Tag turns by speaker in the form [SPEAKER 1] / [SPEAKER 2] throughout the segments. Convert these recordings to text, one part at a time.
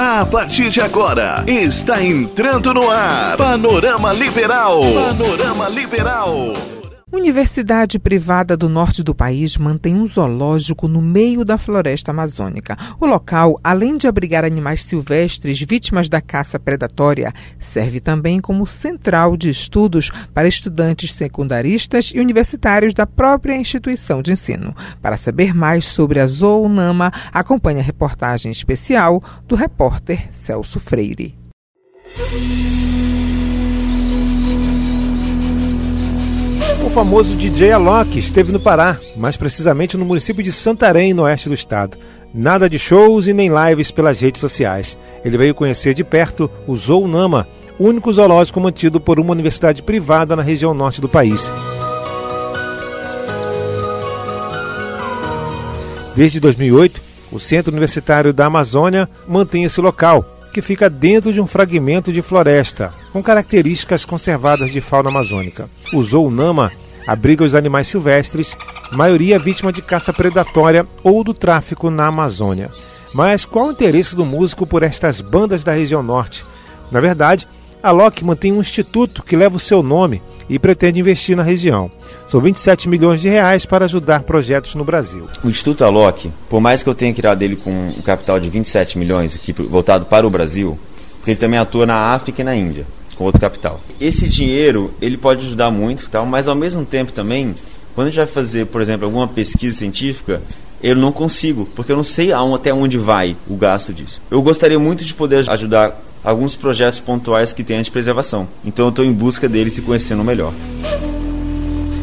[SPEAKER 1] A partir de agora, está entrando no ar Panorama Liberal. Panorama Liberal.
[SPEAKER 2] Universidade privada do norte do país mantém um zoológico no meio da floresta amazônica. O local, além de abrigar animais silvestres vítimas da caça predatória, serve também como central de estudos para estudantes secundaristas e universitários da própria instituição de ensino. Para saber mais sobre a Zoonama, acompanhe a reportagem especial do repórter Celso Freire.
[SPEAKER 3] O famoso DJ Alok esteve no Pará, mais precisamente no município de Santarém, no oeste do estado. Nada de shows e nem lives pelas redes sociais. Ele veio conhecer de perto o Zoonama, o único zoológico mantido por uma universidade privada na região norte do país. Desde 2008, o Centro Universitário da Amazônia mantém esse local, que fica dentro de um fragmento de floresta, com características conservadas de fauna amazônica. O Zoonama abriga os animais silvestres, maioria vítima de caça predatória ou do tráfico na Amazônia. Mas qual o interesse do músico por estas bandas da região norte? Na verdade, a Loki mantém um instituto que leva o seu nome e pretende investir na região. São 27 milhões de reais para ajudar projetos no Brasil.
[SPEAKER 4] O Instituto Alok, por mais que eu tenha criado ele com um capital de 27 milhões aqui voltado para o Brasil, ele também atua na África e na Índia com outro capital. Esse dinheiro ele pode ajudar muito, tal, mas ao mesmo tempo também, quando a gente vai fazer, por exemplo, alguma pesquisa científica, eu não consigo, porque eu não sei até onde vai o gasto disso. Eu gostaria muito de poder ajudar alguns projetos pontuais que tem de preservação. Então eu estou em busca deles e conhecendo melhor.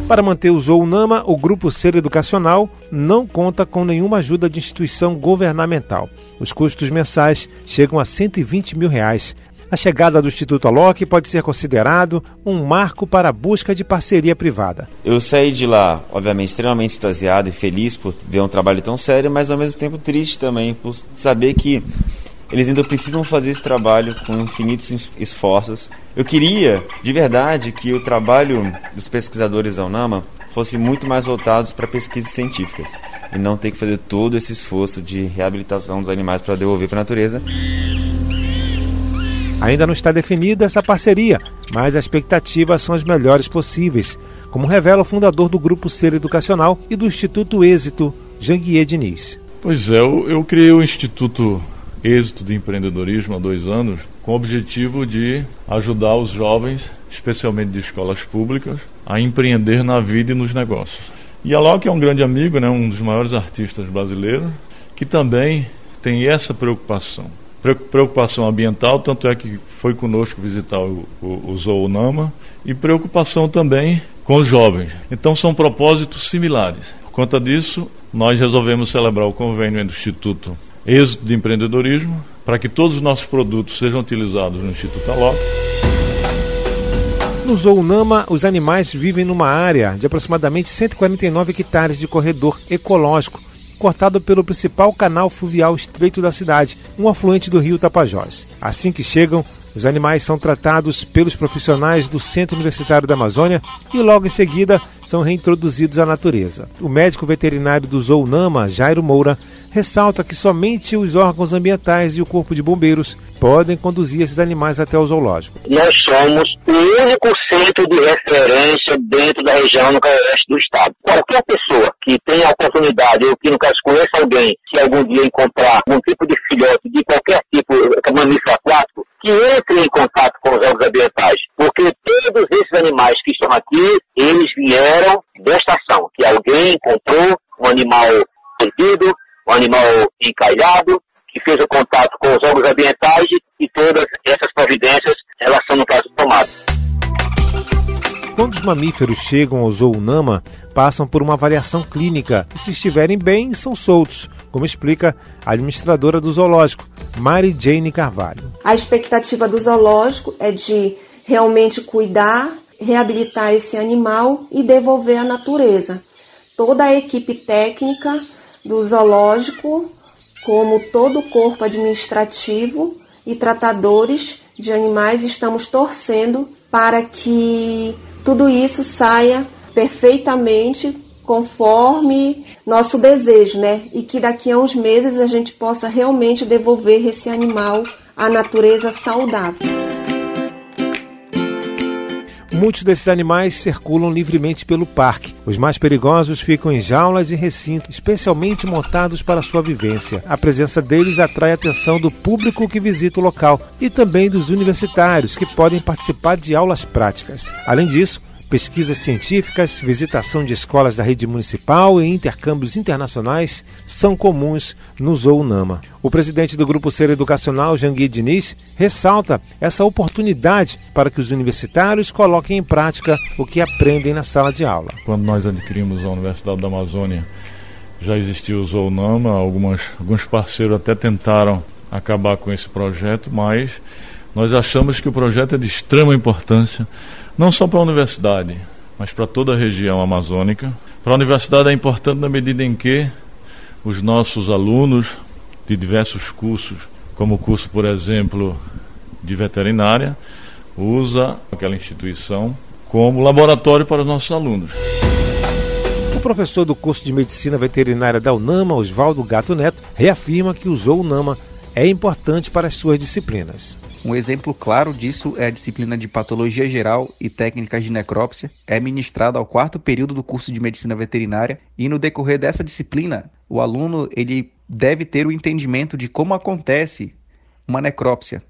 [SPEAKER 3] Para manter o Zoonama, o Grupo Ser Educacional não conta com nenhuma ajuda de instituição governamental. Os custos mensais chegam a 120 mil reais. A chegada do Instituto Alok pode ser considerado um marco para a busca de parceria privada.
[SPEAKER 4] Eu saí de lá, obviamente, extremamente extasiado e feliz por ver um trabalho tão sério, mas ao mesmo tempo triste também por saber que eles ainda precisam fazer esse trabalho com infinitos esforços. Eu queria, de verdade, que o trabalho dos pesquisadores da UNAMA fosse muito mais voltados para pesquisas científicas e não ter que fazer todo esse esforço de reabilitação dos animais para devolver para a natureza.
[SPEAKER 3] Ainda não está definida essa parceria, mas as expectativas são as melhores possíveis, como revela o fundador do Grupo Ser Educacional e do Instituto Êxito, Janguier Diniz.
[SPEAKER 5] Pois é, eu, eu criei o Instituto êxito de empreendedorismo há dois anos, com o objetivo de ajudar os jovens, especialmente de escolas públicas, a empreender na vida e nos negócios. E a Loki é um grande amigo, né, um dos maiores artistas brasileiros, que também tem essa preocupação. Preocupação ambiental, tanto é que foi conosco visitar o, o, o e preocupação também com os jovens. Então são propósitos similares. Por conta disso, nós resolvemos celebrar o convênio entre o Instituto êxito de empreendedorismo, para que todos os nossos produtos sejam utilizados no Instituto Alok.
[SPEAKER 3] No Zoonama, os animais vivem numa área de aproximadamente 149 hectares de corredor ecológico, cortado pelo principal canal fluvial estreito da cidade, um afluente do rio Tapajós. Assim que chegam, os animais são tratados pelos profissionais do Centro Universitário da Amazônia e logo em seguida são reintroduzidos à natureza. O médico veterinário do Zoonama, Jairo Moura, ressalta que somente os órgãos ambientais e o Corpo de Bombeiros podem conduzir esses animais até o zoológico.
[SPEAKER 6] Nós somos o único centro de referência dentro da região no oeste do estado. Qualquer pessoa que tenha a oportunidade ou que, no caso, conheça alguém, se algum dia encontrar algum tipo de filhote de qualquer tipo de mamífero aquático, que entre em contato com os órgãos ambientais, porque todos esses animais que estão aqui, eles vieram desta ação, que alguém encontrou um animal perdido, um animal encalhado, que fez o contato com os órgãos ambientais e todas essas providências, elas são, no caso, tomadas.
[SPEAKER 3] Quando os mamíferos chegam ao zoonama, passam por uma avaliação clínica e, se estiverem bem, são soltos, como explica a administradora do zoológico, Mary Jane Carvalho.
[SPEAKER 7] A expectativa do zoológico é de realmente cuidar, reabilitar esse animal e devolver à natureza. Toda a equipe técnica do zoológico, como todo o corpo administrativo e tratadores de animais, estamos torcendo para que tudo isso saia perfeitamente conforme nosso desejo, né? E que daqui a uns meses a gente possa realmente devolver esse animal à natureza saudável.
[SPEAKER 3] Muitos desses animais circulam livremente pelo parque. Os mais perigosos ficam em jaulas e recintos especialmente montados para sua vivência. A presença deles atrai a atenção do público que visita o local e também dos universitários que podem participar de aulas práticas. Além disso, pesquisas científicas, visitação de escolas da rede municipal e intercâmbios internacionais são comuns no Zounama. O presidente do Grupo Ser Educacional, Jangui Diniz, ressalta essa oportunidade para que os universitários coloquem em prática o que aprendem na sala de aula.
[SPEAKER 5] Quando nós adquirimos a Universidade da Amazônia, já existia o Zounama, algumas, alguns parceiros até tentaram acabar com esse projeto, mas nós achamos que o projeto é de extrema importância não só para a universidade, mas para toda a região amazônica. Para a universidade é importante na medida em que os nossos alunos de diversos cursos, como o curso, por exemplo, de veterinária, usa aquela instituição como laboratório para os nossos alunos.
[SPEAKER 3] O professor do curso de Medicina Veterinária da UNAMA, Oswaldo Gato Neto, reafirma que usou o UNAMA é importante para as suas disciplinas.
[SPEAKER 8] Um exemplo claro disso é a disciplina de Patologia Geral e Técnicas de Necrópsia, é ministrada ao quarto período do curso de Medicina Veterinária, e no decorrer dessa disciplina, o aluno ele deve ter o entendimento de como acontece uma necrópsia,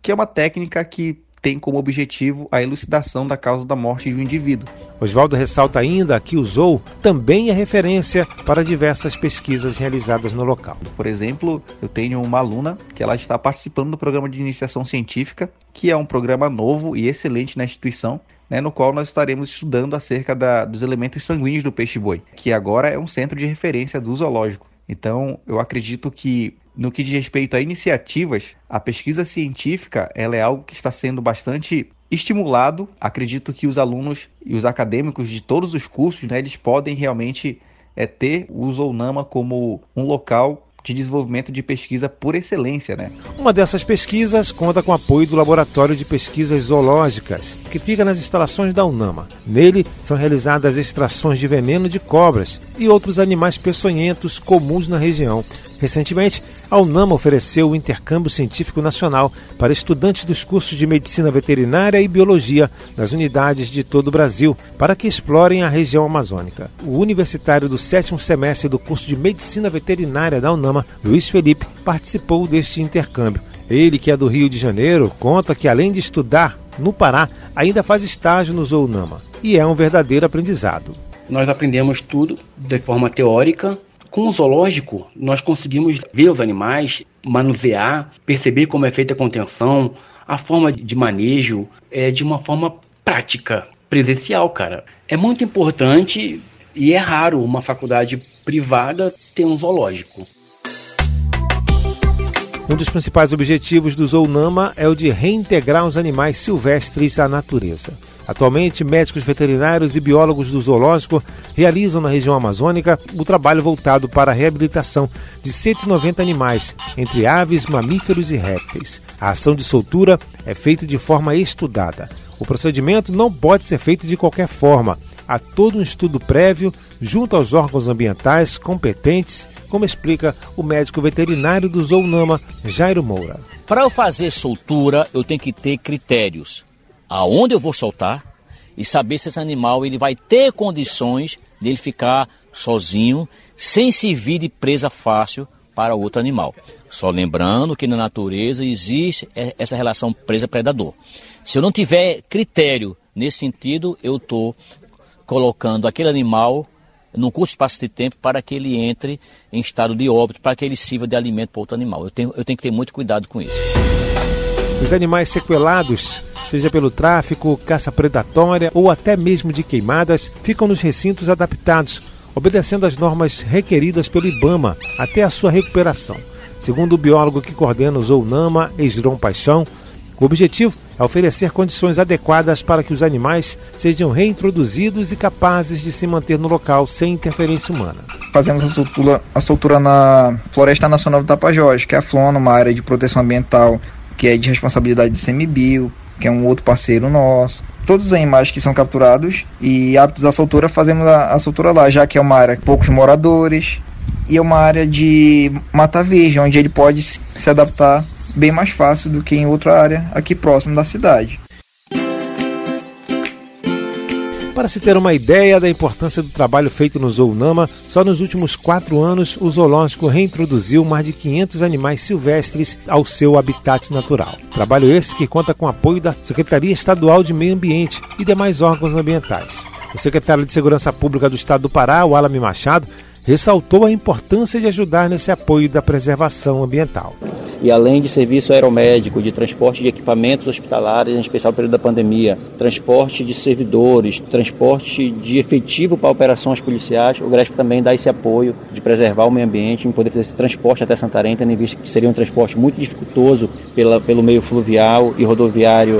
[SPEAKER 8] que é uma técnica que tem como objetivo a elucidação da causa da morte de um indivíduo.
[SPEAKER 3] Oswaldo ressalta ainda que usou também é referência para diversas pesquisas realizadas no local.
[SPEAKER 8] Por exemplo, eu tenho uma aluna que ela está participando do programa de iniciação científica, que é um programa novo e excelente na instituição, né, no qual nós estaremos estudando acerca da, dos elementos sanguíneos do peixe-boi, que agora é um centro de referência do zoológico. Então, eu acredito que no que diz respeito a iniciativas, a pesquisa científica ela é algo que está sendo bastante estimulado. Acredito que os alunos e os acadêmicos de todos os cursos, né, eles podem realmente é, ter o Zounama como um local de desenvolvimento de pesquisa por excelência, né?
[SPEAKER 3] Uma dessas pesquisas conta com apoio do Laboratório de Pesquisas Zoológicas, que fica nas instalações da UNAMA. Nele são realizadas extrações de veneno de cobras e outros animais peçonhentos comuns na região. Recentemente, a UNAMA ofereceu o intercâmbio científico nacional para estudantes dos cursos de medicina veterinária e biologia das unidades de todo o Brasil, para que explorem a região amazônica. O universitário do sétimo semestre do curso de medicina veterinária da UNAMA, Luiz Felipe, participou deste intercâmbio. Ele, que é do Rio de Janeiro, conta que além de estudar no Pará, ainda faz estágio no Zounama e é um verdadeiro aprendizado.
[SPEAKER 9] Nós aprendemos tudo de forma teórica com o zoológico, nós conseguimos ver os animais, manusear, perceber como é feita a contenção, a forma de manejo, é de uma forma prática, presencial, cara. É muito importante e é raro uma faculdade privada ter um zoológico.
[SPEAKER 3] Um dos principais objetivos do Zounama é o de reintegrar os animais silvestres à natureza. Atualmente, médicos veterinários e biólogos do zoológico realizam na região amazônica o trabalho voltado para a reabilitação de 190 animais, entre aves, mamíferos e répteis. A ação de soltura é feita de forma estudada. O procedimento não pode ser feito de qualquer forma. Há todo um estudo prévio junto aos órgãos ambientais competentes como explica o médico veterinário do Zounama, Jairo Moura.
[SPEAKER 10] Para eu fazer soltura, eu tenho que ter critérios. Aonde eu vou soltar e saber se esse animal ele vai ter condições dele ficar sozinho, sem se vir de presa fácil para outro animal. Só lembrando que na natureza existe essa relação presa-predador. Se eu não tiver critério nesse sentido, eu estou colocando aquele animal num curto espaço de tempo para que ele entre em estado de óbito, para que ele sirva de alimento para outro animal. Eu tenho, eu tenho que ter muito cuidado com isso.
[SPEAKER 3] Os animais sequelados, seja pelo tráfico, caça predatória ou até mesmo de queimadas, ficam nos recintos adaptados, obedecendo às normas requeridas pelo IBAMA até a sua recuperação. Segundo o biólogo que coordena o Zounama, Esdron Paixão, o objetivo é oferecer condições adequadas para que os animais sejam reintroduzidos e capazes de se manter no local sem interferência humana.
[SPEAKER 11] Fazemos a soltura, a soltura na Floresta Nacional do Tapajós, que é a FLONA, uma área de proteção ambiental que é de responsabilidade do CMBio. Que é um outro parceiro nosso. Todos os animais que são capturados e aptos à soltura, fazemos a, a soltura lá, já que é uma área com poucos moradores e é uma área de mata verde, onde ele pode se adaptar bem mais fácil do que em outra área aqui próximo da cidade.
[SPEAKER 3] Para se ter uma ideia da importância do trabalho feito no Zoonama, só nos últimos quatro anos o zoológico reintroduziu mais de 500 animais silvestres ao seu habitat natural. Trabalho esse que conta com apoio da Secretaria Estadual de Meio Ambiente e demais órgãos ambientais. O secretário de Segurança Pública do Estado do Pará, o Alame Machado, ressaltou a importância de ajudar nesse apoio da preservação ambiental.
[SPEAKER 12] E além de serviço aeromédico, de transporte de equipamentos hospitalares, em especial no período da pandemia, transporte de servidores, transporte de efetivo para operações policiais, o GRESP também dá esse apoio de preservar o meio ambiente, em poder fazer esse transporte até Santarém, tendo em vista que seria um transporte muito dificultoso pela, pelo meio fluvial e rodoviário.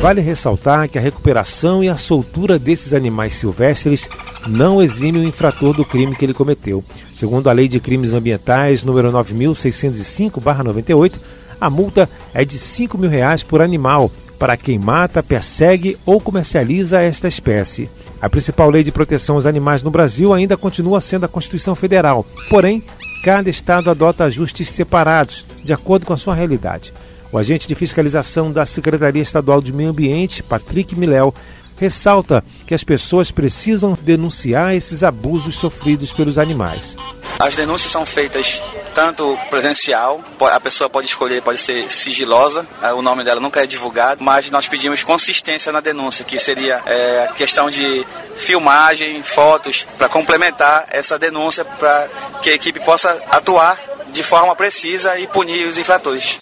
[SPEAKER 3] Vale ressaltar que a recuperação e a soltura desses animais silvestres não exime o infrator do crime que ele cometeu. Segundo a Lei de Crimes Ambientais, número 9605-98, a multa é de 5 mil reais por animal para quem mata, persegue ou comercializa esta espécie. A principal lei de proteção aos animais no Brasil ainda continua sendo a Constituição Federal, porém, cada estado adota ajustes separados, de acordo com a sua realidade. O agente de fiscalização da Secretaria Estadual de Meio Ambiente, Patrick Miléu, ressalta que as pessoas precisam denunciar esses abusos sofridos pelos animais.
[SPEAKER 13] As denúncias são feitas tanto presencial, a pessoa pode escolher, pode ser sigilosa, eh, o nome dela nunca é divulgado, mas nós pedimos consistência na denúncia, que seria é, questão de filmagem, fotos, para complementar essa denúncia, para que a equipe possa atuar de forma precisa e punir os infratores.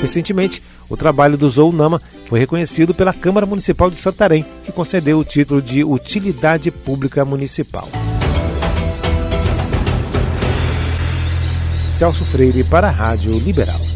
[SPEAKER 3] Recentemente, o trabalho do Zounama foi reconhecido pela Câmara Municipal de Santarém, que concedeu o título de Utilidade Pública Municipal. Celso Freire para a Rádio Liberal.